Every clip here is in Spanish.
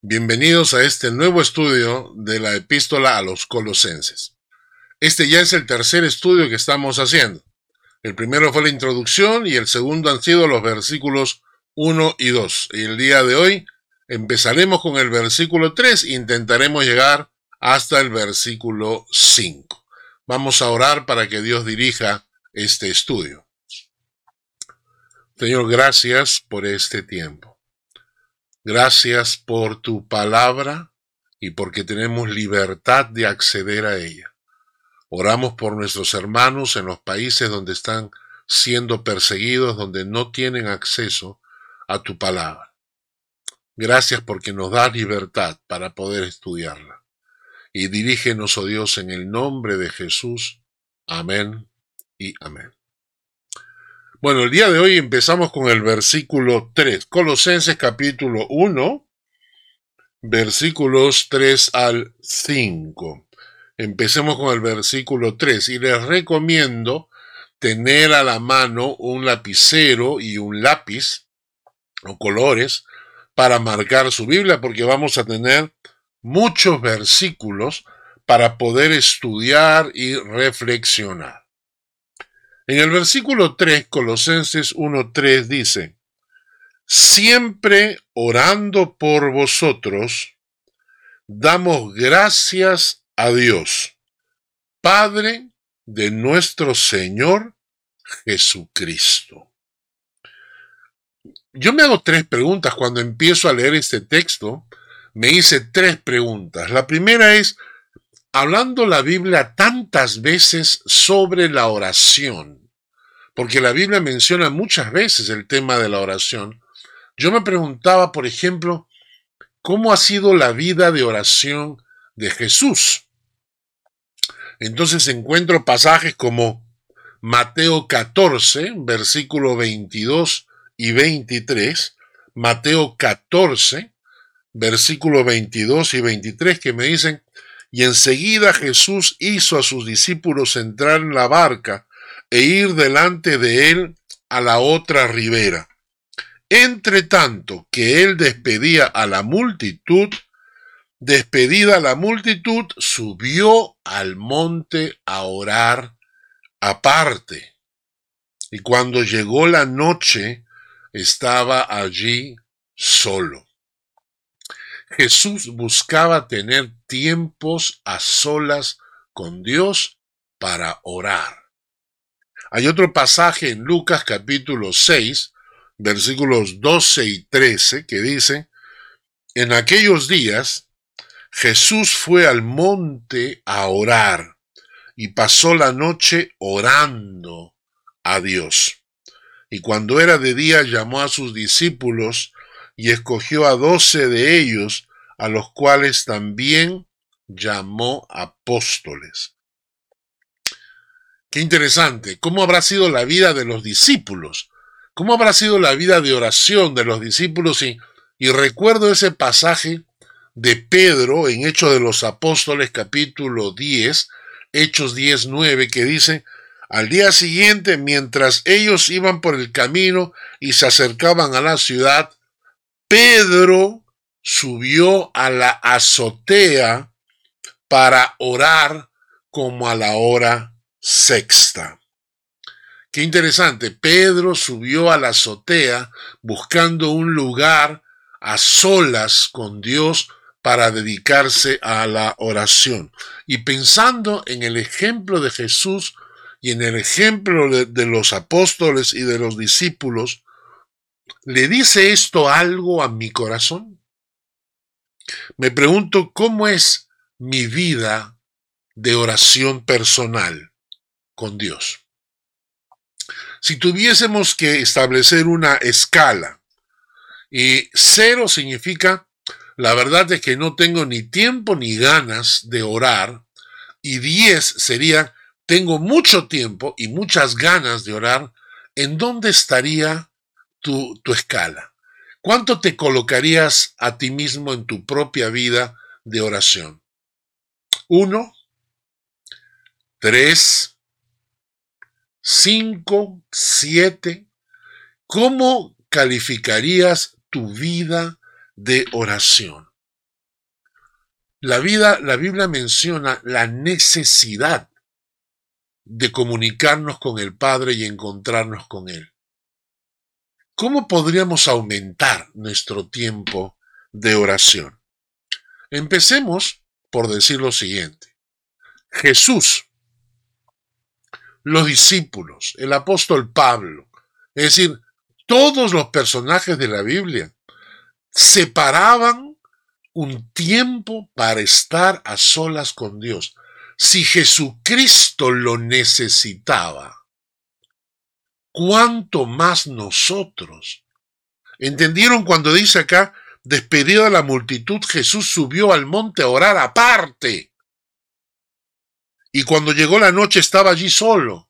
Bienvenidos a este nuevo estudio de la epístola a los colosenses. Este ya es el tercer estudio que estamos haciendo. El primero fue la introducción y el segundo han sido los versículos 1 y 2. Y el día de hoy empezaremos con el versículo 3 e intentaremos llegar hasta el versículo 5. Vamos a orar para que Dios dirija este estudio. Señor, gracias por este tiempo. Gracias por tu palabra y porque tenemos libertad de acceder a ella. Oramos por nuestros hermanos en los países donde están siendo perseguidos, donde no tienen acceso a tu palabra. Gracias porque nos das libertad para poder estudiarla. Y dirígenos, oh Dios, en el nombre de Jesús. Amén y amén. Bueno, el día de hoy empezamos con el versículo 3, Colosenses capítulo 1, versículos 3 al 5. Empecemos con el versículo 3 y les recomiendo tener a la mano un lapicero y un lápiz o colores para marcar su Biblia porque vamos a tener muchos versículos para poder estudiar y reflexionar. En el versículo 3, Colosenses 1.3 dice, Siempre orando por vosotros, damos gracias a Dios, Padre de nuestro Señor Jesucristo. Yo me hago tres preguntas cuando empiezo a leer este texto. Me hice tres preguntas. La primera es, hablando la Biblia tantas veces sobre la oración, porque la Biblia menciona muchas veces el tema de la oración, yo me preguntaba, por ejemplo, ¿cómo ha sido la vida de oración de Jesús? Entonces encuentro pasajes como Mateo 14, versículo 22 y 23, Mateo 14, versículo 22 y 23, que me dicen, y enseguida Jesús hizo a sus discípulos entrar en la barca e ir delante de él a la otra ribera. Entre tanto que él despedía a la multitud, despedida la multitud, subió al monte a orar aparte. Y cuando llegó la noche, estaba allí solo. Jesús buscaba tener tiempos a solas con Dios para orar. Hay otro pasaje en Lucas capítulo 6, versículos 12 y 13, que dice, en aquellos días Jesús fue al monte a orar y pasó la noche orando a Dios. Y cuando era de día llamó a sus discípulos y escogió a doce de ellos, a los cuales también llamó apóstoles. Qué interesante, ¿cómo habrá sido la vida de los discípulos? ¿Cómo habrá sido la vida de oración de los discípulos? Y, y recuerdo ese pasaje de Pedro en Hechos de los Apóstoles capítulo 10, Hechos 10, 9, que dice, al día siguiente, mientras ellos iban por el camino y se acercaban a la ciudad, Pedro subió a la azotea para orar como a la hora sexta. Qué interesante, Pedro subió a la azotea buscando un lugar a solas con Dios para dedicarse a la oración. Y pensando en el ejemplo de Jesús y en el ejemplo de, los apóstoles y de los discípulos, ¿Le dice esto algo a mi corazón? Me pregunto cómo es mi vida de oración personal con Dios. Si tuviésemos que establecer una escala, y cero significa, la verdad es que no tengo ni tiempo ni ganas de orar, y diez sería, tengo mucho tiempo y muchas ganas de orar, ¿en dónde estaría tu, escala? ¿Cuánto te colocarías a ti mismo en tu propia vida de oración? Uno, tres, cinco, siete. ¿Cómo calificarías tu vida de oración? La vida, la Biblia menciona la necesidad de comunicarnos con el Padre y encontrarnos con Él. ¿Cómo podríamos aumentar nuestro tiempo de oración? Empecemos por decir lo siguiente. Jesús, los discípulos, el apóstol Pablo, es decir, todos los personajes de la Biblia separaban un tiempo para estar a solas con Dios. Si Jesucristo lo necesitaba, ¿cuánto más nosotros? ¿Entendieron cuando dice acá, despedido de la multitud, Jesús subió al monte a orar aparte? Y cuando llegó la noche estaba allí solo.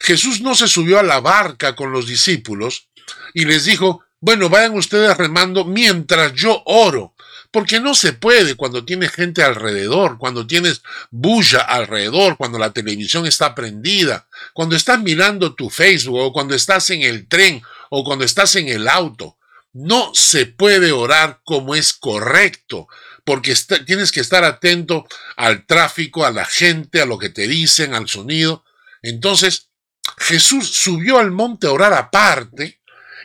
Jesús no se subió a la barca con los discípulos y les dijo, bueno, vayan ustedes remando mientras yo oro. Porque no se puede cuando tienes gente alrededor, cuando tienes bulla alrededor, cuando la televisión está prendida, cuando estás mirando tu Facebook o cuando estás en el tren o cuando estás en el auto. No se puede orar como es correcto, porque tienes que estar atento al tráfico, a la gente, a lo que te dicen, al sonido. Entonces, Jesús subió al monte a orar aparte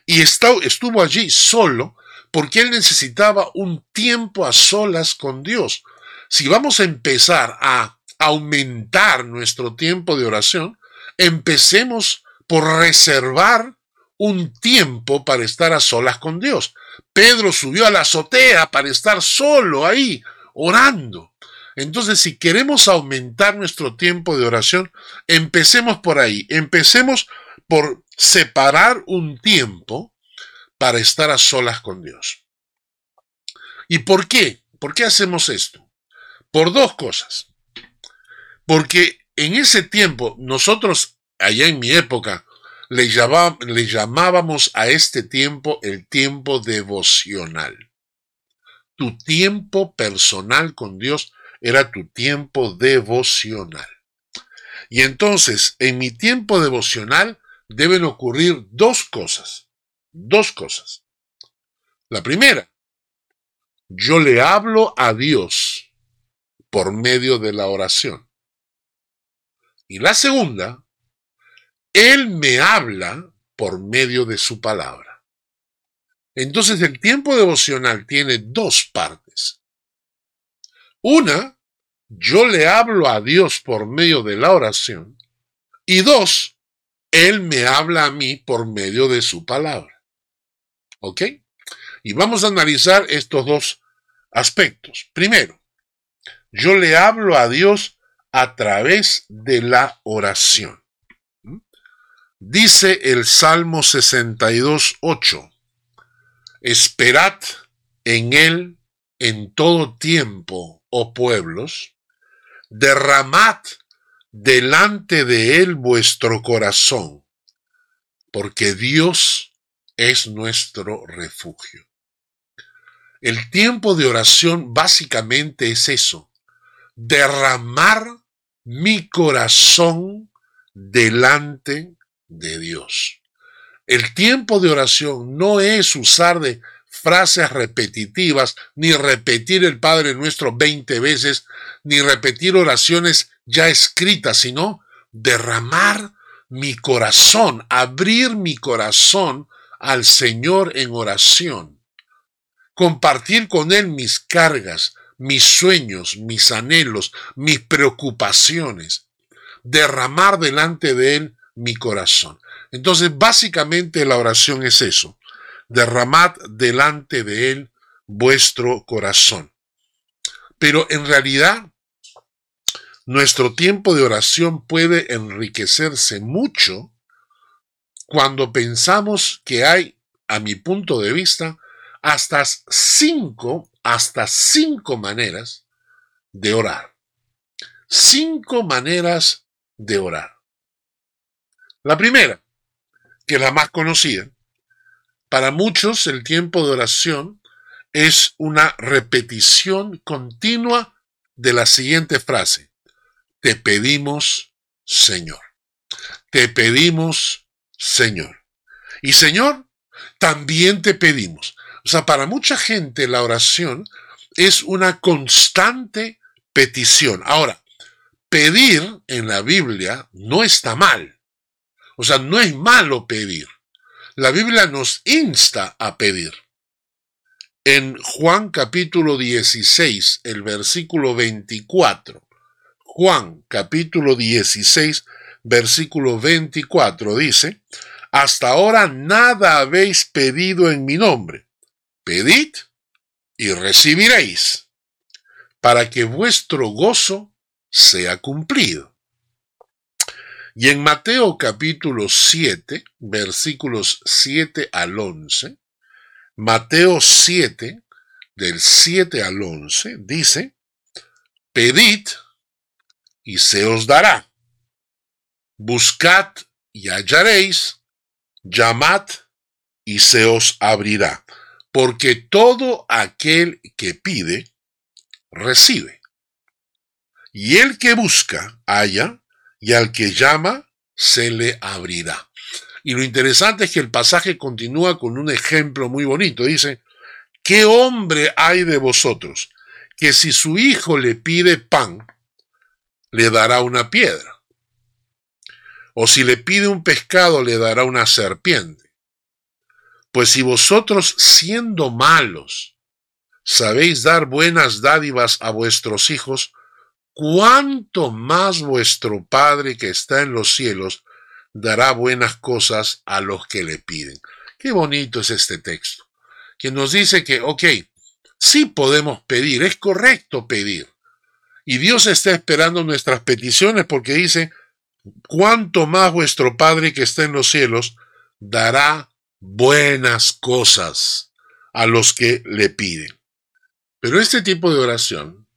y estuvo allí solo porque él necesitaba un tiempo a solas con Dios. Si vamos a empezar a aumentar nuestro tiempo de oración, empecemos por reservar un tiempo para estar a solas con Dios. Pedro subió a la azotea para estar solo ahí, orando. Entonces, si queremos aumentar nuestro tiempo de oración, empecemos por ahí. Empecemos por separar un tiempo para estar a solas con Dios. ¿Y por qué? ¿Por qué hacemos esto? Por dos cosas. Porque en ese tiempo, nosotros, allá en mi época, le, le llamábamos a este tiempo el tiempo devocional. Tu tiempo personal con Dios era tu tiempo devocional. Y entonces, en mi tiempo devocional deben ocurrir dos cosas dos cosas. La primera, yo le hablo a Dios por medio de la oración. Y la segunda, Él me habla por medio de su palabra. Entonces el tiempo devocional tiene dos partes. Una, yo le hablo a Dios por medio de la oración. Y dos, Él me habla a mí por medio de su palabra. ¿Ok? Y vamos a analizar estos dos aspectos. Primero, yo le hablo a Dios a través de la oración. ¿Mm? Dice el Salmo 62, 8, esperad en Él en todo tiempo, oh pueblos, derramad delante de Él vuestro corazón, porque Dios es nuestro refugio. El tiempo de oración básicamente es eso, derramar mi corazón delante de Dios. El tiempo de oración no es usar de frases repetitivas, ni repetir el Padre Nuestro 20 veces, ni repetir oraciones ya escritas, sino derramar mi corazón, abrir mi corazón al Señor en oración, compartir con Él mis cargas, mis sueños, mis anhelos, mis preocupaciones, derramar delante de Él mi corazón. Entonces, básicamente la oración es eso, derramad delante de Él vuestro corazón. Pero en realidad, nuestro tiempo de oración puede enriquecerse mucho cuando pensamos que hay, a mi punto de vista, hasta cinco, hasta cinco maneras de orar. Cinco maneras de orar. La primera, que es la más conocida, para muchos el tiempo de oración es una repetición continua de la siguiente frase. Te pedimos, Señor. Te pedimos, Señor. Y Señor, también te pedimos. O sea, para mucha gente la oración es una constante petición. Ahora, pedir en la Biblia no está mal. O sea, no es malo pedir. La Biblia nos insta a pedir. En Juan capítulo 16, el versículo 24, Juan capítulo 16, versículo 24 dice, hasta ahora nada habéis pedido en mi nombre. Pedid y recibiréis, para que vuestro gozo sea cumplido. Y en Mateo capítulo 7, versículos 7 al 11, Mateo 7, del 7 al 11, dice, Pedid y se os dará. Buscad y hallaréis, llamad y se os abrirá. Porque todo aquel que pide, recibe. Y el que busca, halla, y al que llama, se le abrirá. Y lo interesante es que el pasaje continúa con un ejemplo muy bonito. Dice, ¿qué hombre hay de vosotros que si su hijo le pide pan, le dará una piedra. O si le pide un pescado, le dará una serpiente. Pues si vosotros, siendo malos, sabéis dar buenas dádivas a vuestros hijos, cuánto más vuestro Padre que está en los cielos dará buenas cosas a los que le piden. Qué bonito es este texto, que nos dice que, ok, sí podemos pedir, es correcto pedir, y Dios está esperando nuestras peticiones porque dice, cuánto más vuestro Padre que está en los cielos dará buenas cosas a los que le piden. Pero este tipo de oración,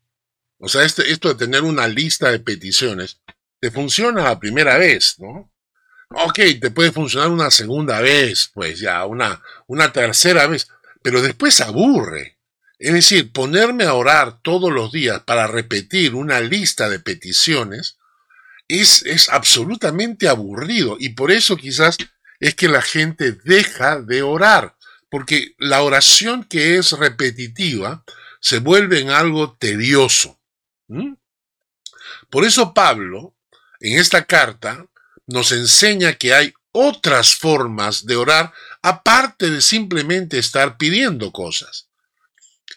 o sea, este, esto de tener una lista de peticiones, te funciona la primera vez, ¿no? Ok, te puede funcionar una segunda vez, pues ya, una, una tercera vez, pero después aburre. Es decir, ponerme a orar todos los días para repetir una lista de peticiones es, es absolutamente aburrido y por eso quizás es que la gente deja de orar, porque la oración que es repetitiva se vuelve en algo tedioso. Por eso Pablo, en esta carta, nos enseña que hay otras formas de orar aparte de simplemente estar pidiendo cosas.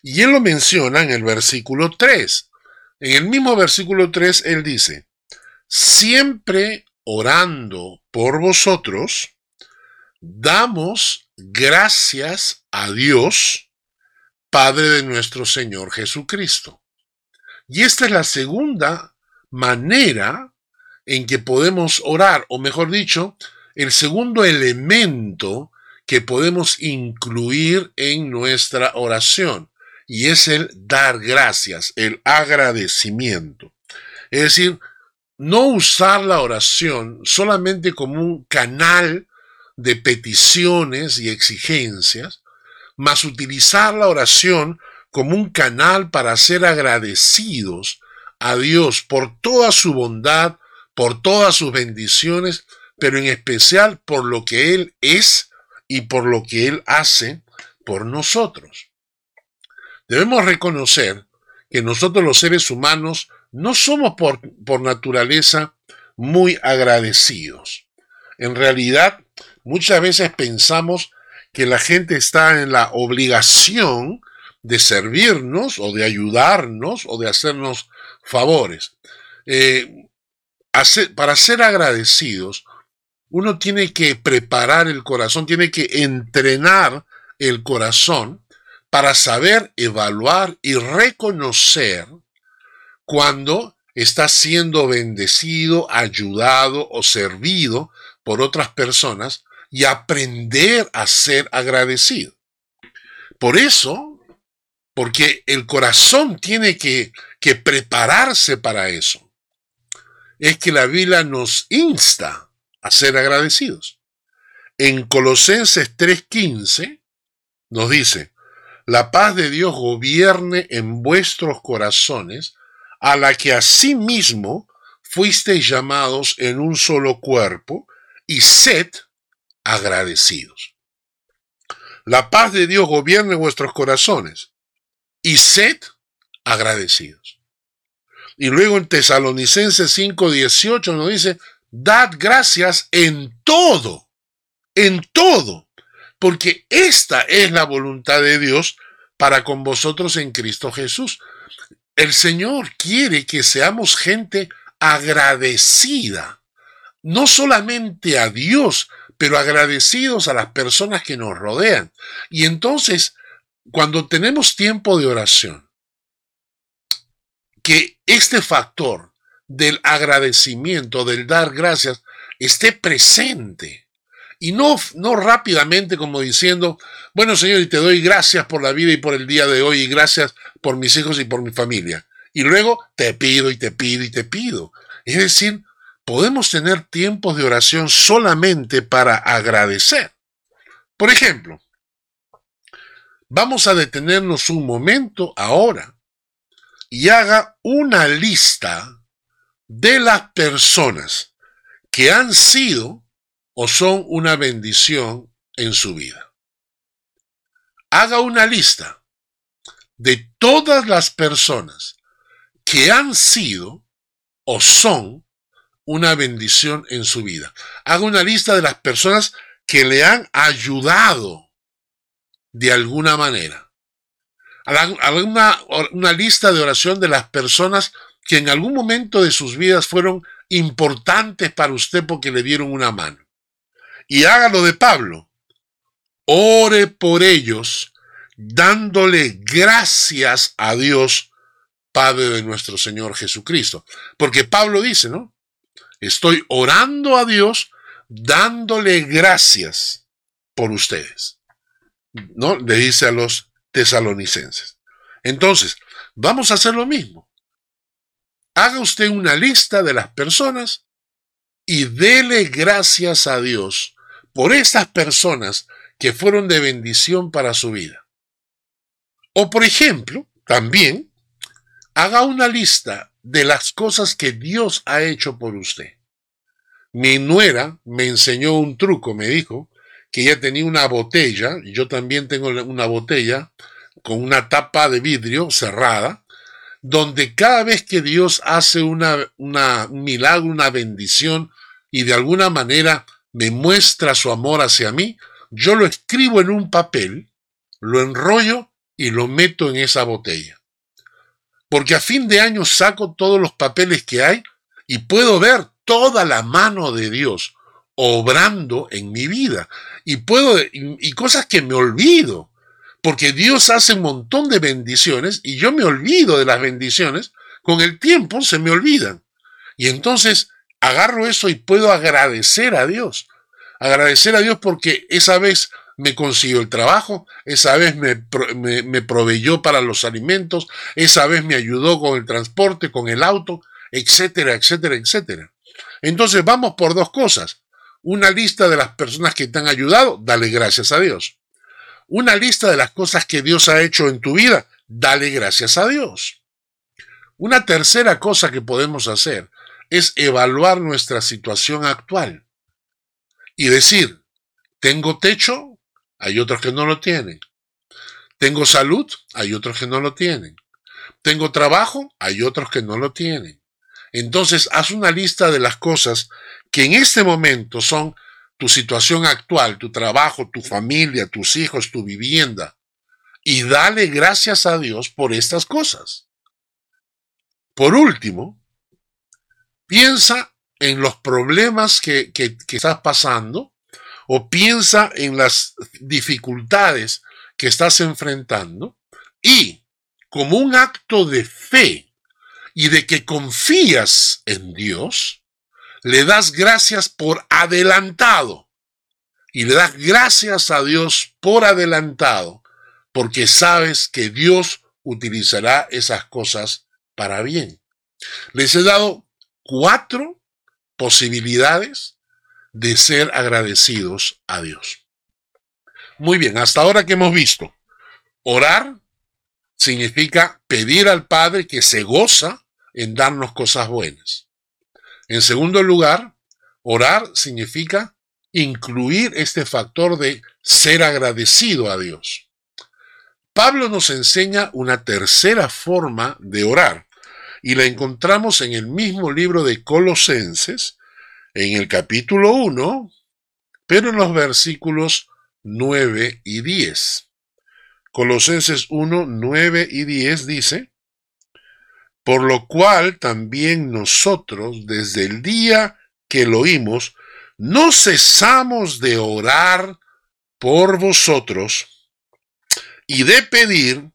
Y él lo menciona en el versículo 3. En el mismo versículo 3 él dice, siempre orando por vosotros, damos gracias a Dios, Padre de nuestro Señor Jesucristo. Y esta es la segunda manera en que podemos orar, o mejor dicho, el segundo elemento que podemos incluir en nuestra oración y es el dar gracias, el agradecimiento. Es decir, no usar la oración solamente como un canal de peticiones y exigencias, mas utilizar la oración como un canal para ser agradecidos a Dios por toda su bondad, por todas sus bendiciones, pero en especial por lo que Él es y por lo que Él hace por nosotros. Debemos reconocer que nosotros los seres humanos no somos por, por naturaleza muy agradecidos. En realidad, muchas veces pensamos que la gente está en la obligación de servirnos o de ayudarnos o de hacernos favores. Eh, para ser agradecidos, uno tiene que preparar el corazón, tiene que entrenar el corazón para saber evaluar y reconocer cuando está siendo bendecido, ayudado o servido por otras personas y aprender a ser agradecido. Por eso, porque el corazón tiene que, que prepararse para eso, es que la Biblia nos insta a ser agradecidos. En Colosenses 3:15 nos dice, la paz de Dios gobierne en vuestros corazones, a la que asimismo fuisteis llamados en un solo cuerpo, y sed agradecidos. La paz de Dios gobierne vuestros corazones, y sed agradecidos. Y luego en Tesalonicenses 5:18 nos dice, dad gracias en todo, en todo, porque esta es la voluntad de Dios para con vosotros en Cristo Jesús. El Señor quiere que seamos gente agradecida, no solamente a Dios, pero agradecidos a las personas que nos rodean. Y entonces, cuando tenemos tiempo de oración, que este factor del agradecimiento, del dar gracias, esté presente. Y no, no rápidamente como diciendo, bueno Señor, y te doy gracias por la vida y por el día de hoy y gracias por mis hijos y por mi familia. Y luego te pido y te pido y te pido. Es decir, podemos tener tiempos de oración solamente para agradecer. Por ejemplo, vamos a detenernos un momento ahora y haga una lista de las personas que han sido o son una bendición en su vida. Haga una lista de todas las personas que han sido o son una bendición en su vida. Haga una lista de las personas que le han ayudado de alguna manera. Haga una, una lista de oración de las personas que en algún momento de sus vidas fueron importantes para usted porque le dieron una mano. Y hágalo de Pablo. Ore por ellos, dándole gracias a Dios, Padre de nuestro Señor Jesucristo. Porque Pablo dice, ¿no? Estoy orando a Dios dándole gracias por ustedes. ¿No? Le dice a los tesalonicenses. Entonces, vamos a hacer lo mismo. Haga usted una lista de las personas y dele gracias a Dios por estas personas que fueron de bendición para su vida. O por ejemplo, también haga una lista de las cosas que Dios ha hecho por usted. Mi nuera me enseñó un truco, me dijo, que ella tenía una botella, y yo también tengo una botella con una tapa de vidrio cerrada, donde cada vez que Dios hace una, una, un milagro, una bendición, y de alguna manera me muestra su amor hacia mí, yo lo escribo en un papel, lo enrollo y lo meto en esa botella. Porque a fin de año saco todos los papeles que hay y puedo ver toda la mano de Dios obrando en mi vida. Y puedo y, cosas que me olvido porque Dios hace un montón de bendiciones y yo me olvido de las bendiciones con el tiempo se me olvidan. Y entonces agarro eso y puedo agradecer a Dios. Agradecer a Dios porque esa vez me consiguió el trabajo, esa vez me, me, proveyó para los alimentos, esa vez me ayudó con el transporte, con el auto, etcétera, etcétera, etcétera. Entonces vamos por dos cosas. Una lista de las personas que te han ayudado, dale gracias a Dios. Una lista de las cosas que Dios ha hecho en tu vida, dale gracias a Dios. Una tercera cosa que podemos hacer es evaluar nuestra situación actual y decir, ¿tengo techo? Hay otros que no lo tienen. Tengo salud, hay otros que no lo tienen. Tengo trabajo, hay otros que no lo tienen. Entonces, haz una lista de las cosas que en este momento son tu situación actual, tu trabajo, tu familia, tus hijos, tu vivienda. Y dale gracias a Dios por estas cosas. Por último, piensa en los problemas que, que estás pasando o piensa en las dificultades que estás enfrentando y como un acto de fe y de que confías en Dios, le das gracias por adelantado y le das gracias a Dios por adelantado porque sabes que Dios utilizará esas cosas para bien. Les he dado cuatro posibilidades de ser agradecidos a Dios. Muy bien, hasta ahora que hemos visto, orar significa pedir al Padre que se goza en darnos cosas buenas. En segundo lugar, orar significa incluir este factor de ser agradecido a Dios. Pablo nos enseña una tercera forma de orar y la encontramos en el mismo libro de Colosenses, en el capítulo 1, pero en los versículos 9 y 10. Colosenses 1, 9 y 10 dice, por lo cual también nosotros, desde el día que lo oímos, no cesamos de orar por vosotros y de pedir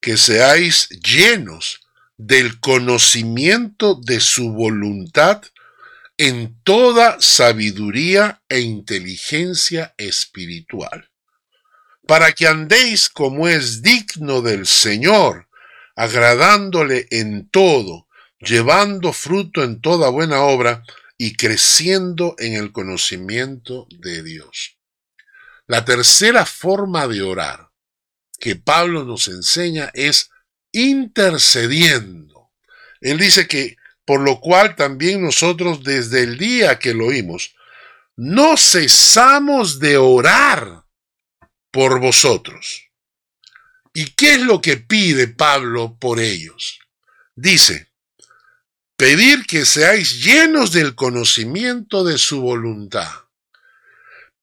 que seáis llenos del conocimiento de su voluntad en toda sabiduría e inteligencia espiritual, para que andéis como es digno del Señor, agradándole en todo, llevando fruto en toda buena obra y creciendo en el conocimiento de Dios. La tercera forma de orar que Pablo nos enseña es intercediendo. Él dice que por lo cual también nosotros desde el día que lo oímos, no cesamos de orar por vosotros. ¿Y qué es lo que pide Pablo por ellos? Dice, pedir que seáis llenos del conocimiento de su voluntad.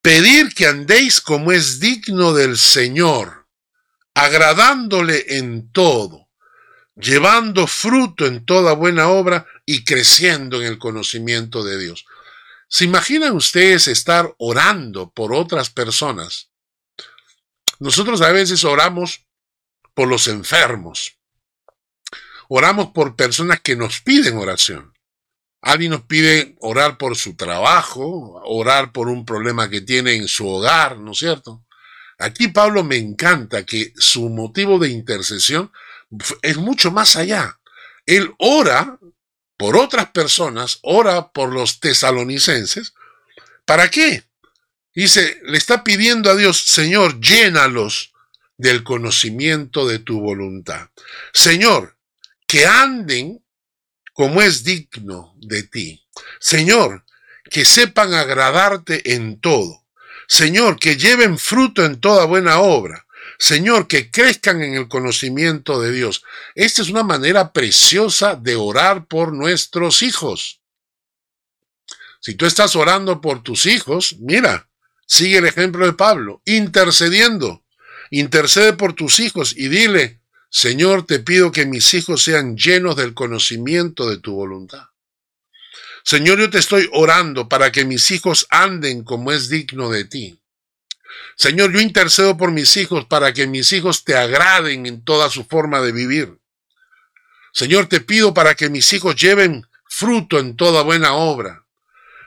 Pedir que andéis como es digno del Señor, agradándole en todo, llevando fruto en toda buena obra y creciendo en el conocimiento de Dios. ¿Se imaginan ustedes estar orando por otras personas? Nosotros a veces oramos por los enfermos. Oramos por personas que nos piden oración. Alguien nos pide orar por su trabajo, orar por un problema que tiene en su hogar, ¿no es cierto? Aquí Pablo me encanta que su motivo de intercesión es mucho más allá. Él ora por otras personas, ora por los tesalonicenses. ¿Para qué? Dice, le está pidiendo a Dios, Señor, llénalos del conocimiento de tu voluntad. Señor, que anden como es digno de ti. Señor, que sepan agradarte en todo. Señor, que lleven fruto en toda buena obra. Señor, que crezcan en el conocimiento de Dios. Esta es una manera preciosa de orar por nuestros hijos. Si tú estás orando por tus hijos, mira, sigue el ejemplo de Pablo, intercediendo. Intercede por tus hijos y dile, Señor, te pido que mis hijos sean llenos del conocimiento de tu voluntad. Señor, yo te estoy orando para que mis hijos anden como es digno de ti. Señor, yo intercedo por mis hijos para que mis hijos te agraden en toda su forma de vivir. Señor, te pido para que mis hijos lleven fruto en toda buena obra.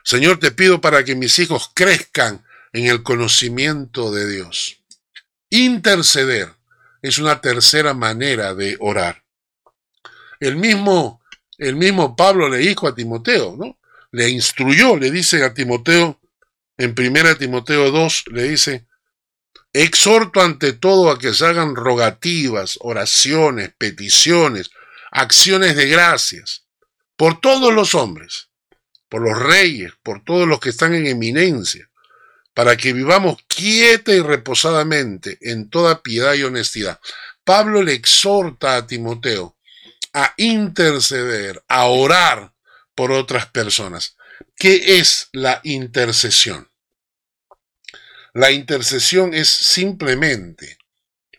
Señor, te pido para que mis hijos crezcan en el conocimiento de Dios. Interceder es una tercera manera de orar. El mismo, el mismo Pablo le dijo a Timoteo, ¿no? Le instruyó, le dice a Timoteo, en 1 Timoteo 2, le dice, exhorto ante todo a que se hagan rogativas, oraciones, peticiones, acciones de gracias, por todos los hombres, por los reyes, por todos los que están en eminencia, para que vivamos quieta y reposadamente en toda piedad y honestidad. Pablo le exhorta a Timoteo a interceder, a orar por otras personas. ¿Qué es la intercesión? La intercesión es simplemente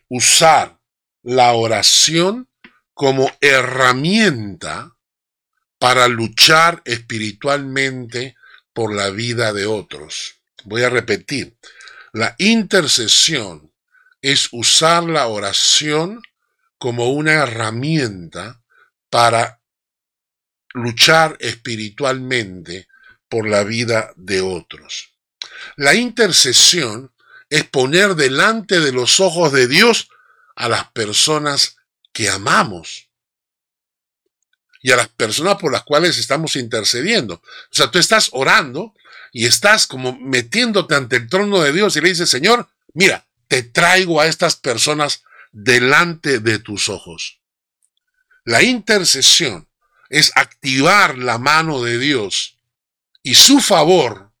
usar la oración como herramienta para luchar espiritualmente por la vida de otros. Voy a repetir, la intercesión es usar la oración como una herramienta para luchar espiritualmente por la vida de otros. La intercesión es poner delante de los ojos de Dios a las personas que amamos y a las personas por las cuales estamos intercediendo. O sea, tú estás orando y estás como metiéndote ante el trono de Dios y le dices, Señor, mira, te traigo a estas personas delante de tus ojos. La intercesión es activar la mano de Dios y su favor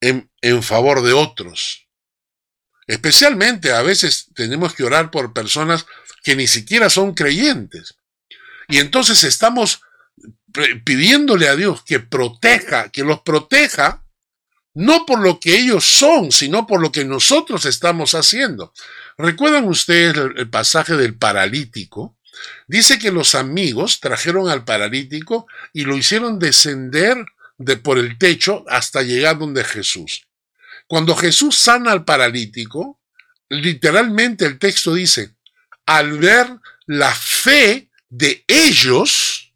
en, favor de otros. Especialmente a veces tenemos que orar por personas que ni siquiera son creyentes. Y entonces estamos pidiéndole a Dios que proteja, que los proteja, no por lo que ellos son, sino por lo que nosotros estamos haciendo. ¿Recuerdan ustedes el, pasaje del paralítico? Dice que los amigos trajeron al paralítico y lo hicieron descender de por el techo hasta llegar donde Jesús. Cuando Jesús sana al paralítico, literalmente el texto dice, al ver la fe de ellos,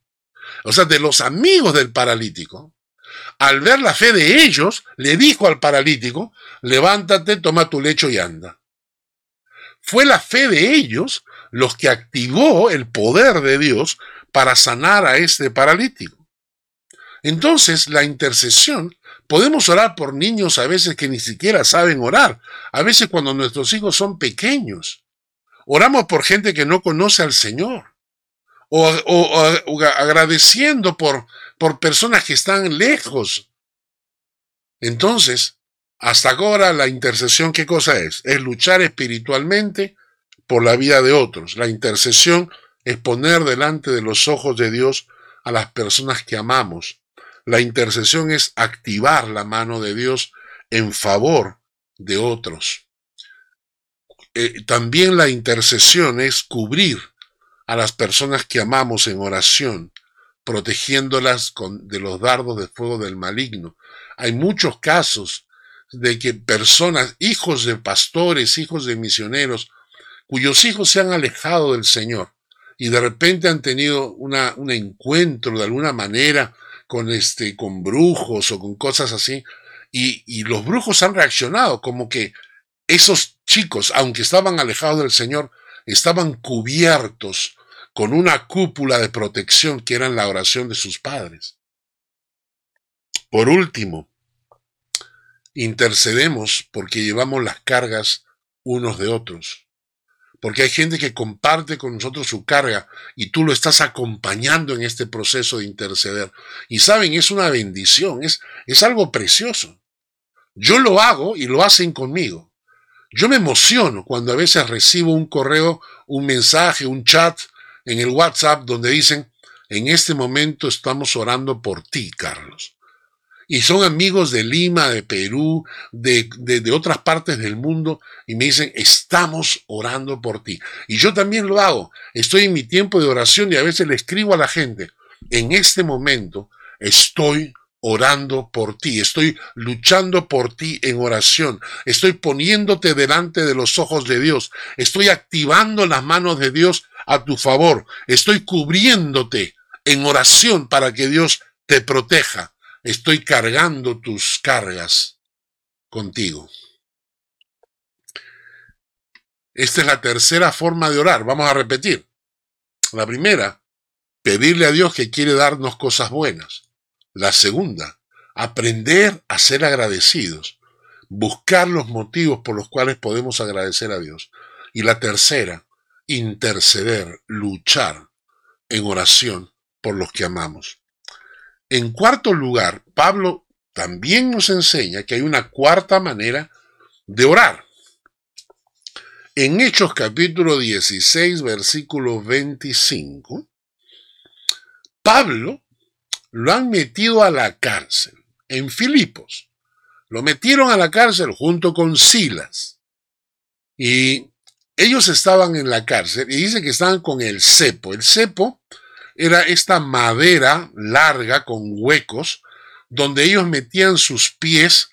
o sea, de los amigos del paralítico, al ver la fe de ellos, le dijo al paralítico, levántate, toma tu lecho y anda. Fue la fe de ellos los que activó el poder de Dios para sanar a este paralítico. Entonces, la intercesión Podemos orar por niños a veces que ni siquiera saben orar, a veces cuando nuestros hijos son pequeños. Oramos por gente que no conoce al Señor. O, agradeciendo por, por personas que están lejos. Entonces, hasta ahora la intercesión, ¿qué cosa es? Es luchar espiritualmente por la vida de otros. La intercesión es poner delante de los ojos de Dios a las personas que amamos la intercesión es activar la mano de Dios en favor de otros. Eh, también la intercesión es cubrir a las personas que amamos en oración, protegiéndolas de los dardos de fuego del maligno. Hay muchos casos de que personas, hijos de pastores, hijos de misioneros, cuyos hijos se han alejado del Señor y de repente han tenido una, un encuentro de alguna manera con, este, con brujos o con cosas así. Y, y los brujos han reaccionado como que esos chicos, aunque estaban alejados del Señor, estaban cubiertos con una cúpula de protección que era la oración de sus padres. Por último, intercedemos porque llevamos las cargas unos de otros porque hay gente que comparte con nosotros su carga y tú lo estás acompañando en este proceso de interceder. Y saben, es una bendición, es, es algo precioso. Yo lo hago y lo hacen conmigo. Yo me emociono cuando a veces recibo un correo, un mensaje, un chat en el WhatsApp donde dicen, en este momento estamos orando por ti, Carlos y son amigos de Lima, de Perú, de, de, otras partes del mundo, y me dicen, estamos orando por ti. Y yo también lo hago. Estoy en mi tiempo de oración y a veces le escribo a la gente, en este momento estoy orando por ti, estoy luchando por ti en oración, estoy poniéndote delante de los ojos de Dios, estoy activando las manos de Dios a tu favor, estoy cubriéndote en oración para que Dios te proteja estoy cargando tus cargas contigo. Esta es la tercera forma de orar. Vamos a repetir. La primera, pedirle a Dios que quiere darnos cosas buenas. La segunda, aprender a ser agradecidos, buscar los motivos por los cuales podemos agradecer a Dios. Y la tercera, interceder, luchar en oración por los que amamos. En cuarto lugar, Pablo también nos enseña que hay una cuarta manera de orar. En Hechos capítulo 16, versículo 25, Pablo lo han metido a la cárcel en Filipos. Lo metieron a la cárcel junto con Silas. Y ellos estaban en la cárcel y dice que estaban con el cepo. El cepo era esta madera larga con huecos donde ellos metían sus pies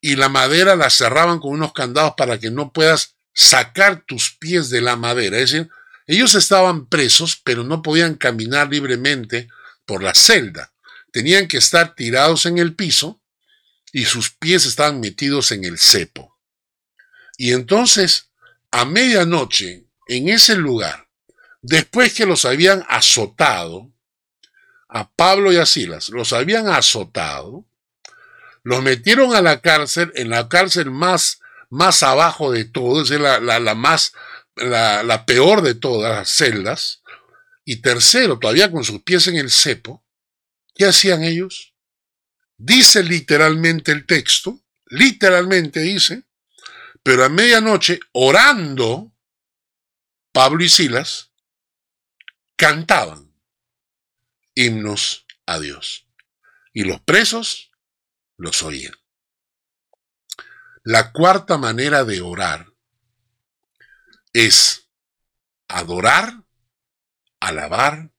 y la madera la cerraban con unos candados para que no puedas sacar tus pies de la madera. Es decir, ellos estaban presos, pero no podían caminar libremente por la celda. Tenían que estar tirados en el piso y sus pies estaban metidos en el cepo. Y entonces, a medianoche, en ese lugar, después que los habían azotado, a Pablo y a Silas, los habían azotado, los metieron a la cárcel, en la cárcel más, más abajo de todo, es la, la, más, la, la peor de todas las celdas, y tercero, todavía con sus pies en el cepo, ¿qué hacían ellos? Dice literalmente el texto, literalmente dice, Pero a medianoche, orando, Pablo y Silas cantaban himnos a Dios. Y los presos los oían. La cuarta manera de orar es adorar, alabar,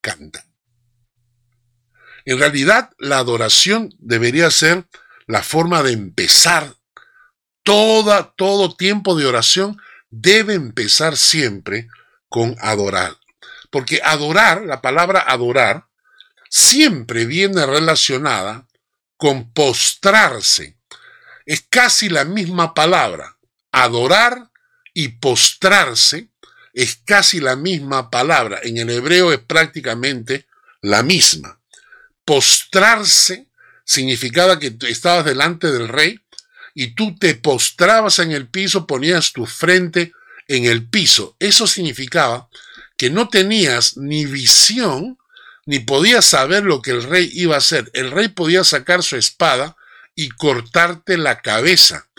cantar. En realidad, la adoración debería ser la forma de empezar. Toda, todo tiempo de oración debe empezar siempre con adorar. Porque adorar, la palabra adorar, siempre viene relacionada con postrarse. Es casi la misma palabra. Adorar y postrarse es casi la misma palabra. En el hebreo es prácticamente la misma. Postrarse significaba que estabas delante del rey y tú te postrabas en el piso, ponías tu frente en el piso. Eso significaba que no tenías ni visión ni podías saber lo que el rey iba a hacer. El rey podía sacar su espada y cortarte la cabeza.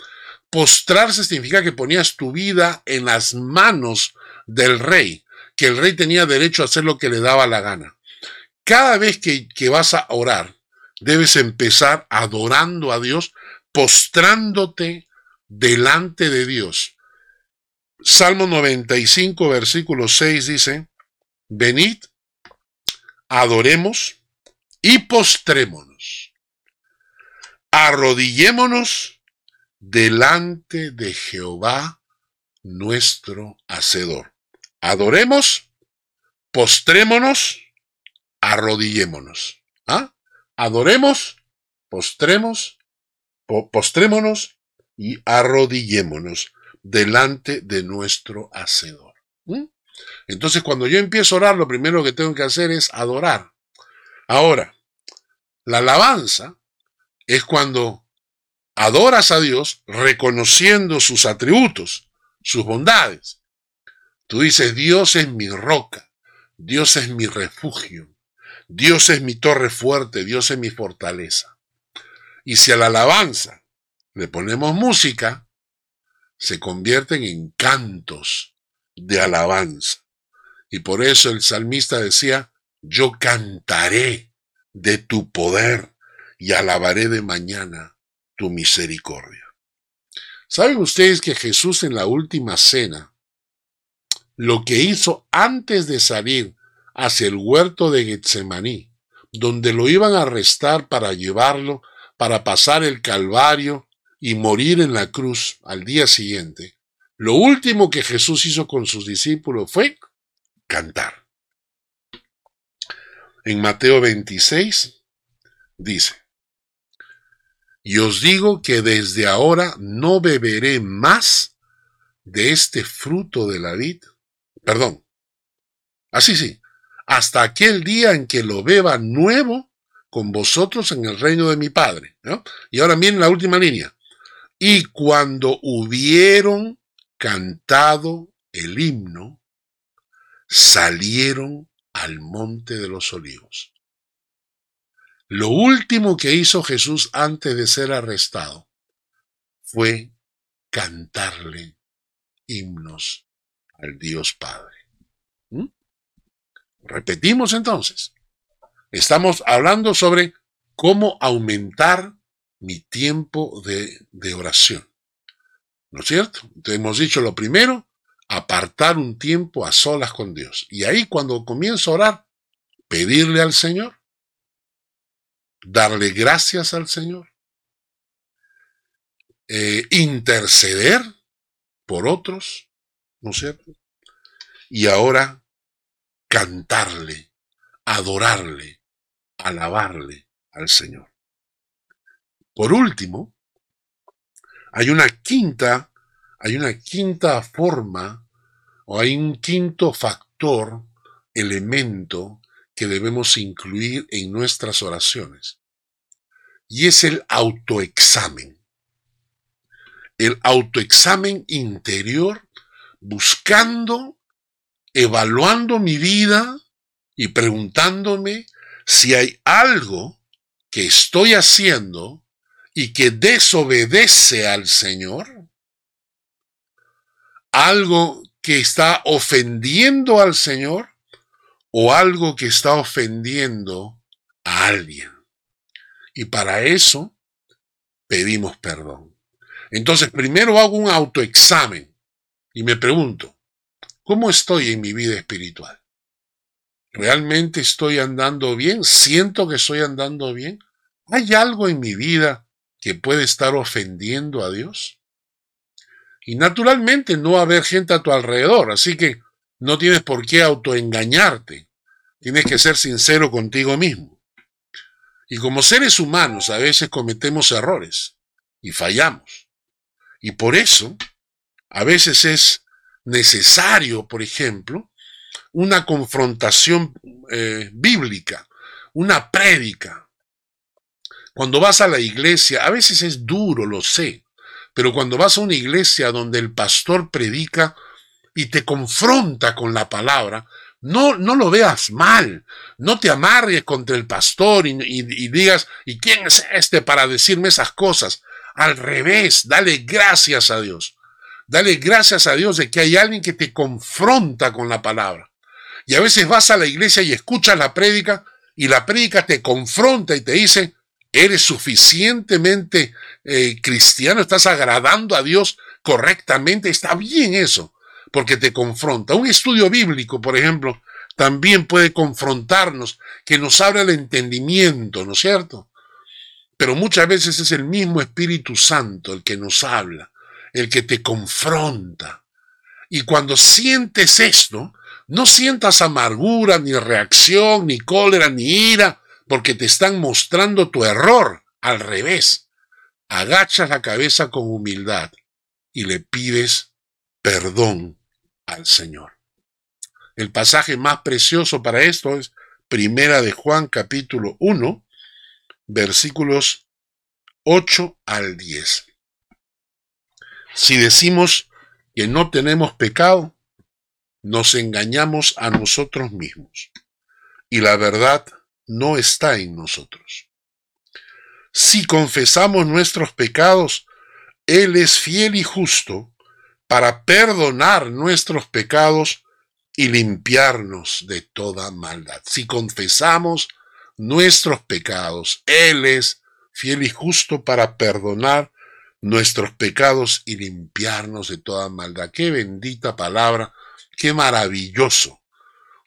Postrarse significa que ponías tu vida en las manos del rey, que el rey tenía derecho a hacer lo que le daba la gana. Cada vez que, que vas a orar, debes empezar adorando a Dios, postrándote delante de Dios. Salmo 95, versículo 6 dice, venid, adoremos y postrémonos. Arrodillémonos delante de Jehová nuestro Hacedor. Adoremos, postrémonos, arrodillémonos. ¿Ah? Adoremos, postremos, postrémonos y arrodillémonos delante de nuestro Hacedor. ¿Mm? Entonces, cuando yo empiezo a orar, lo primero que tengo que hacer es adorar. Ahora, la alabanza es cuando adoras a Dios reconociendo sus atributos, sus bondades. Tú dices, Dios es mi roca, Dios es mi refugio, Dios es mi torre fuerte, Dios es mi fortaleza. Y si a la alabanza le ponemos música, se convierten en cantos de alabanza. Y por eso el salmista decía, yo cantaré de tu poder y alabaré de mañana tu misericordia. ¿Saben ustedes que Jesús en la última cena, lo que hizo antes de salir hacia el huerto de Getsemaní, donde lo iban a arrestar para llevarlo, para pasar el Calvario y morir en la cruz al día siguiente, lo último que Jesús hizo con sus discípulos fue cantar. En Mateo 26 dice, y os digo que desde ahora no beberé más de este fruto de la vid. Perdón. Así sí, hasta aquel día en que lo beba nuevo con vosotros en el reino de mi Padre. Y ahora miren la última línea. Y cuando hubieron cantado el himno, salieron al monte de los olivos. Lo último que hizo Jesús antes de ser arrestado fue cantarle himnos al Dios Padre. ¿Mm? Repetimos entonces. Estamos hablando sobre cómo aumentar mi tiempo de, oración. ¿No es cierto? Entonces hemos dicho lo primero, apartar un tiempo a solas con Dios. Y ahí cuando comienzo a orar, pedirle al Señor darle gracias al Señor, eh, interceder por otros, ¿no es cierto? Y ahora cantarle, adorarle, alabarle al Señor. Por último, hay una quinta, hay una quinta forma o hay un quinto factor, elemento que debemos incluir en nuestras oraciones. Y es el autoexamen. El autoexamen interior buscando, evaluando mi vida y preguntándome si hay algo que estoy haciendo y que desobedece al Señor algo que está ofendiendo al Señor o algo que está ofendiendo a alguien. Y para eso pedimos perdón. Entonces, primero hago un autoexamen y me pregunto, ¿cómo estoy en mi vida espiritual? ¿Realmente estoy andando bien? ¿Siento que estoy andando bien? ¿Hay algo en mi vida que puede estar ofendiendo a Dios? Y naturalmente no va a haber gente a tu alrededor, así que no tienes por qué autoengañarte. Tienes que ser sincero contigo mismo. Y como seres humanos a veces cometemos errores y fallamos. Y por eso a veces es necesario, por ejemplo, una confrontación eh, bíblica, una prédica. Cuando vas a la iglesia, a veces es duro, lo sé, pero cuando vas a una iglesia donde el pastor predica y te confronta con la palabra, no, no lo veas mal, no te amargues contra el pastor y, y digas, ¿y quién es este para decirme esas cosas? Al revés, dale gracias a Dios. Dale gracias a Dios de que hay alguien que te confronta con la palabra. Y a veces vas a la iglesia y escuchas la prédica y la prédica te confronta y te dice, eres suficientemente eh, cristiano, estás agradando a Dios correctamente, está bien eso, porque te confronta. Un estudio bíblico, por ejemplo, también puede confrontarnos, que nos abra el entendimiento, ¿no es cierto? Pero muchas veces es el mismo Espíritu Santo el que nos habla, el que te confronta. Y cuando sientes esto, no sientas amargura, ni reacción, ni cólera, ni ira, porque te están mostrando tu error. Al revés, agachas la cabeza con humildad y le pides perdón al Señor. El pasaje más precioso para esto es Primera de Juan capítulo 1, versículos 8 al 10. Si decimos que no tenemos pecado, nos engañamos a nosotros mismos y la verdad no está en nosotros. Si confesamos nuestros pecados, Él es fiel y justo para perdonar nuestros pecados y limpiarnos de toda maldad. Si confesamos nuestros pecados, Él es fiel y justo para perdonar nuestros pecados y limpiarnos de toda maldad. Qué bendita palabra Qué maravilloso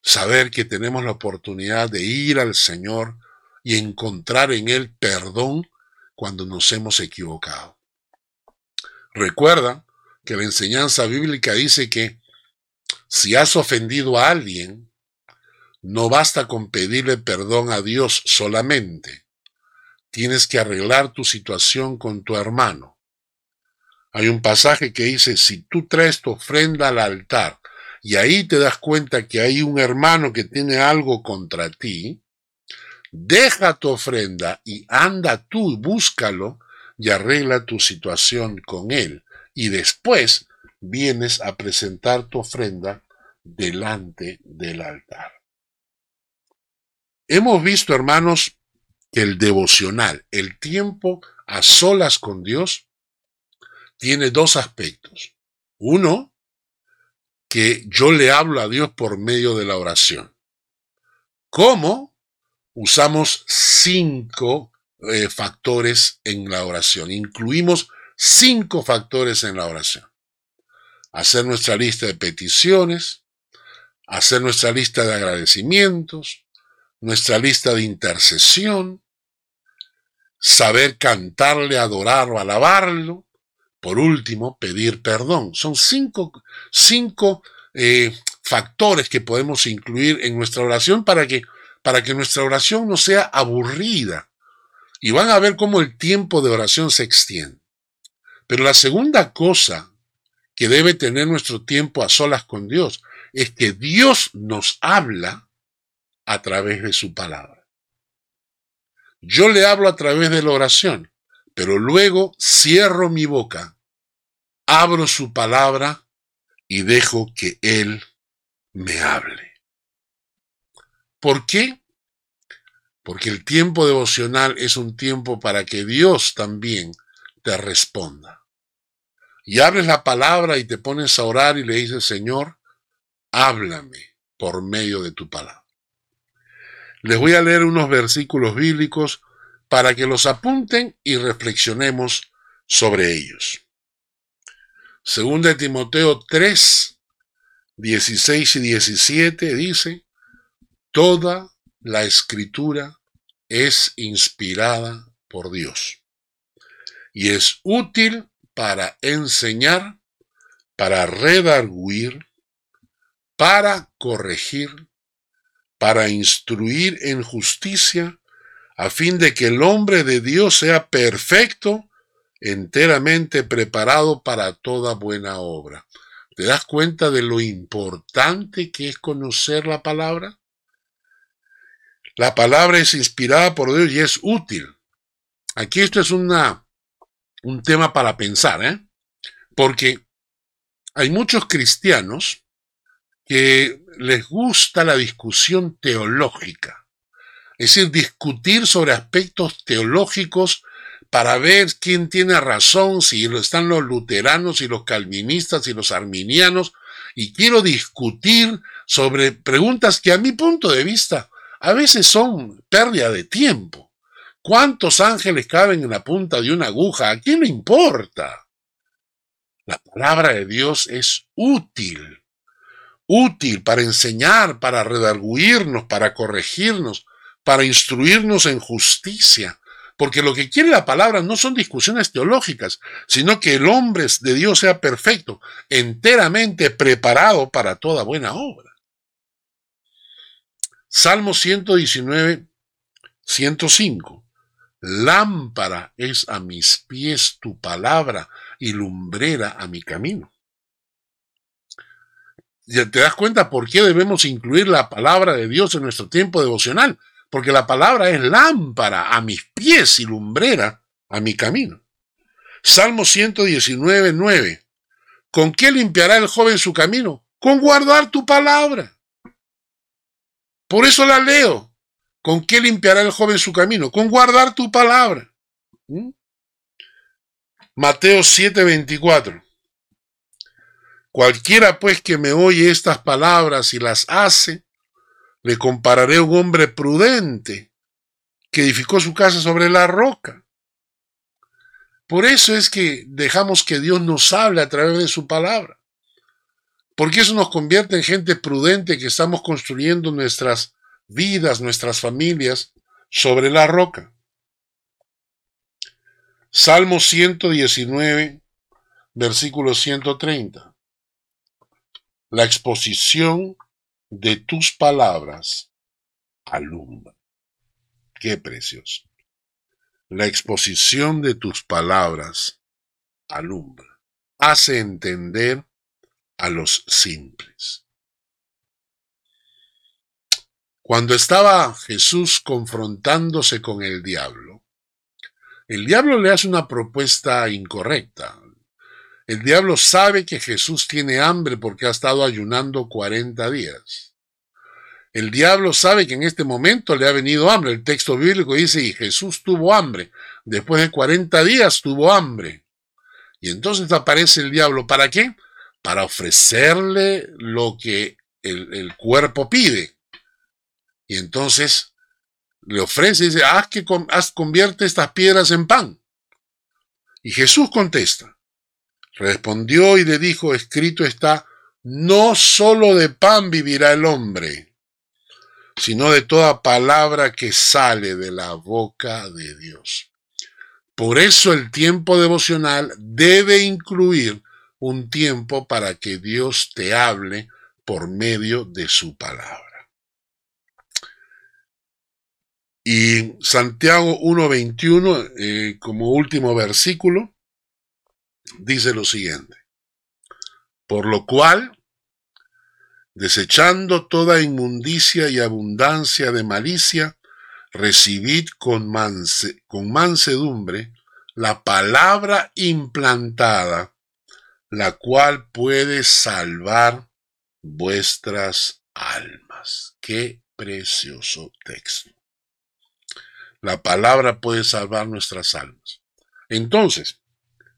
saber que tenemos la oportunidad de ir al Señor y encontrar en Él perdón cuando nos hemos equivocado. Recuerda que la enseñanza bíblica dice que si has ofendido a alguien, no basta con pedirle perdón a Dios solamente. Tienes que arreglar tu situación con tu hermano. Hay un pasaje que dice, si tú traes tu ofrenda al altar y ahí te das cuenta que hay un hermano que tiene algo contra ti, deja tu ofrenda y anda tú, búscalo y arregla tu situación con él. Y después vienes a presentar tu ofrenda delante del altar. Hemos visto, hermanos, que el devocional, el tiempo a solas con Dios, tiene dos aspectos. Uno, que yo le hablo a Dios por medio de la oración. ¿Cómo? Usamos cinco eh, factores en la oración. Incluimos cinco factores en la oración. Hacer nuestra lista de peticiones, hacer nuestra lista de agradecimientos, nuestra lista de intercesión, saber cantarle, adorar o alabarlo, por último, pedir perdón. Son cinco, cinco eh, factores que podemos incluir en nuestra oración para que, para que nuestra oración no sea aburrida. Y van a ver cómo el tiempo de oración se extiende. Pero la segunda cosa que debe tener nuestro tiempo a solas con Dios es que Dios nos habla a través de su palabra. Yo le hablo a través de la oración, pero luego cierro mi boca abro su palabra y dejo que Él me hable. ¿Por qué? Porque el tiempo devocional es un tiempo para que Dios también te responda. y abres la palabra y te pones a orar y le dices, Señor, háblame por medio de tu palabra. Les voy a leer unos versículos bíblicos para que los apunten y reflexionemos sobre ellos. Según de Timoteo 3, 16 y 17 dice, Toda la escritura es inspirada por Dios y es útil para enseñar, para redarguir, para corregir, para instruir en justicia, a fin de que el hombre de Dios sea perfecto, enteramente preparado para toda buena obra. ¿Te das cuenta de lo importante que es conocer la palabra? La palabra es inspirada por Dios y es útil. Aquí esto es una, un tema para pensar, ¿eh? Porque hay muchos cristianos que les gusta la discusión teológica, es decir, discutir sobre aspectos teológicos para ver quién tiene razón, si están los luteranos y los calvinistas y los arminianos, y quiero discutir sobre preguntas que a mi punto de vista a veces son pérdida de tiempo. ¿Cuántos ángeles caben en la punta de una aguja? ¿A quién le importa? La palabra de Dios es útil útil para enseñar, para redarguirnos, para corregirnos, para instruirnos en justicia. Porque lo que quiere la palabra no son discusiones teológicas, sino que el hombre de Dios sea perfecto, enteramente preparado para toda buena obra. Salmo 119, 105. Lámpara es a mis pies tu palabra y lumbrera a mi camino te das cuenta por qué debemos incluir la palabra de Dios en nuestro tiempo devocional. Porque la palabra es lámpara a mis pies y lumbrera a mi camino. Salmo 119, 9. ¿Con qué limpiará el joven su camino? Con guardar tu palabra. Por eso la leo. ¿Con qué limpiará el joven su camino? Con guardar tu palabra. ¿Mm? Mateo 7, 24. Cualquiera pues que me oye estas palabras y las hace, le compararé a un hombre prudente que edificó su casa sobre la roca. Por eso es que dejamos que Dios nos hable a través de su palabra. Porque eso nos convierte en gente prudente que estamos construyendo nuestras vidas, nuestras familias sobre la roca. Salmo 119, versículo 130 la exposición de tus palabras alumbra. Qué precioso. La exposición de tus palabras alumbra. Hace entender a los simples. Cuando estaba Jesús confrontándose con el diablo, el diablo le hace una propuesta incorrecta. El diablo sabe que Jesús tiene hambre porque ha estado ayunando 40 días. El diablo sabe que en este momento le ha venido hambre. El texto bíblico dice, y Jesús tuvo hambre. Después de 40 días tuvo hambre. Y entonces aparece el diablo. ¿Para qué? Para ofrecerle lo que el, cuerpo pide. Y entonces le ofrece y dice, haz que haz, convierte estas piedras en pan. Y Jesús contesta, Respondió y le dijo, escrito está, no sólo de pan vivirá el hombre, sino de toda palabra que sale de la boca de Dios. Por eso el tiempo devocional debe incluir un tiempo para que Dios te hable por medio de su palabra. Y Santiago 1.21, eh, como último versículo, dice lo siguiente. Por lo cual, desechando toda inmundicia y abundancia de malicia, recibid con, con mansedumbre la palabra implantada, la cual puede salvar vuestras almas. Qué precioso texto. La palabra puede salvar nuestras almas. Entonces,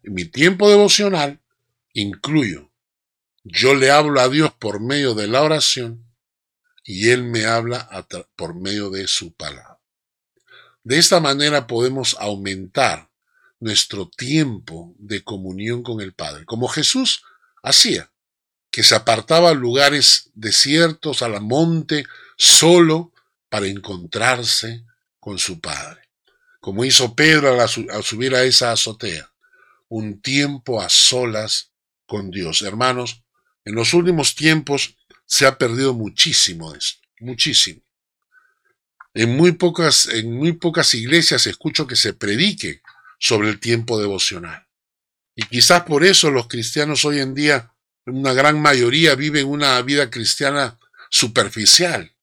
mi tiempo devocional, incluyo. Yo le hablo a Dios por medio de la oración y Él me habla por medio de su palabra. De esta manera podemos aumentar nuestro tiempo de comunión con el Padre, como Jesús hacía, que se apartaba a lugares desiertos, a la monte, solo para encontrarse con su Padre, como hizo Pedro al, subir a esa azotea, un tiempo a solas con Dios. Hermanos, en los últimos tiempos se ha perdido muchísimo esto, muchísimo. En muy pocas, en muy pocas iglesias escucho que se predique sobre el tiempo devocional. Y quizás por eso los cristianos hoy en día, una gran mayoría, viven una vida cristiana superficial,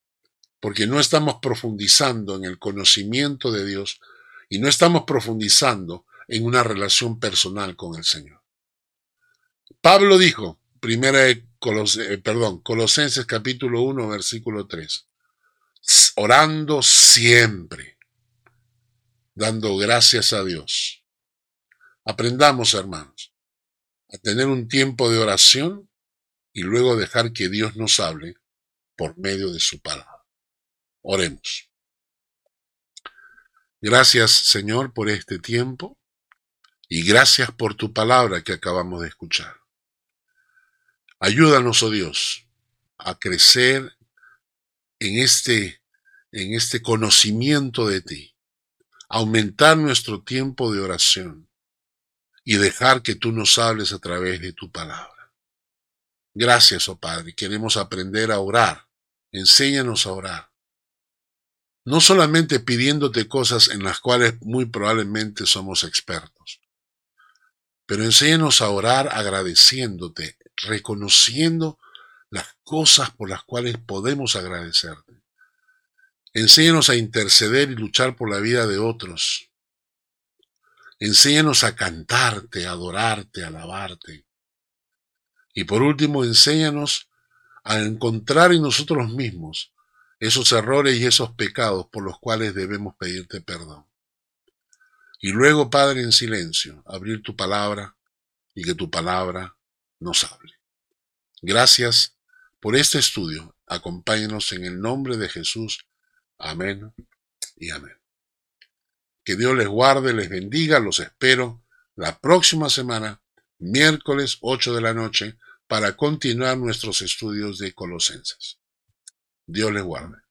porque no estamos profundizando en el conocimiento de Dios y no estamos profundizando en una relación personal con el Señor. Pablo dijo, primera eh, perdón, Colosenses capítulo 1, versículo 3, orando siempre, dando gracias a Dios. Aprendamos, hermanos, a tener un tiempo de oración y luego dejar que Dios nos hable por medio de su palabra. Oremos. Gracias, Señor, por este tiempo y gracias por tu palabra que acabamos de escuchar. Ayúdanos, oh Dios, a crecer en este, en este conocimiento de ti, aumentar nuestro tiempo de oración y dejar que tú nos hables a través de tu palabra. Gracias, oh Padre, queremos aprender a orar. Enséñanos a orar no solamente pidiéndote cosas en las cuales muy probablemente somos expertos, pero enséñanos a orar agradeciéndote, reconociendo las cosas por las cuales podemos agradecerte. Enséñanos a interceder y luchar por la vida de otros. Enséñanos a cantarte, adorarte, alabarte. Y por último, enséñanos a encontrar en nosotros mismos esos errores y esos pecados por los cuales debemos pedirte perdón. Y luego, Padre, en silencio, abrir tu palabra y que tu palabra nos hable. Gracias por este estudio. Acompáñenos en el nombre de Jesús. Amén y amén. Que Dios les guarde, les bendiga, los espero la próxima semana, miércoles 8 de la noche, para continuar nuestros estudios de Colosenses. Dios les guarde.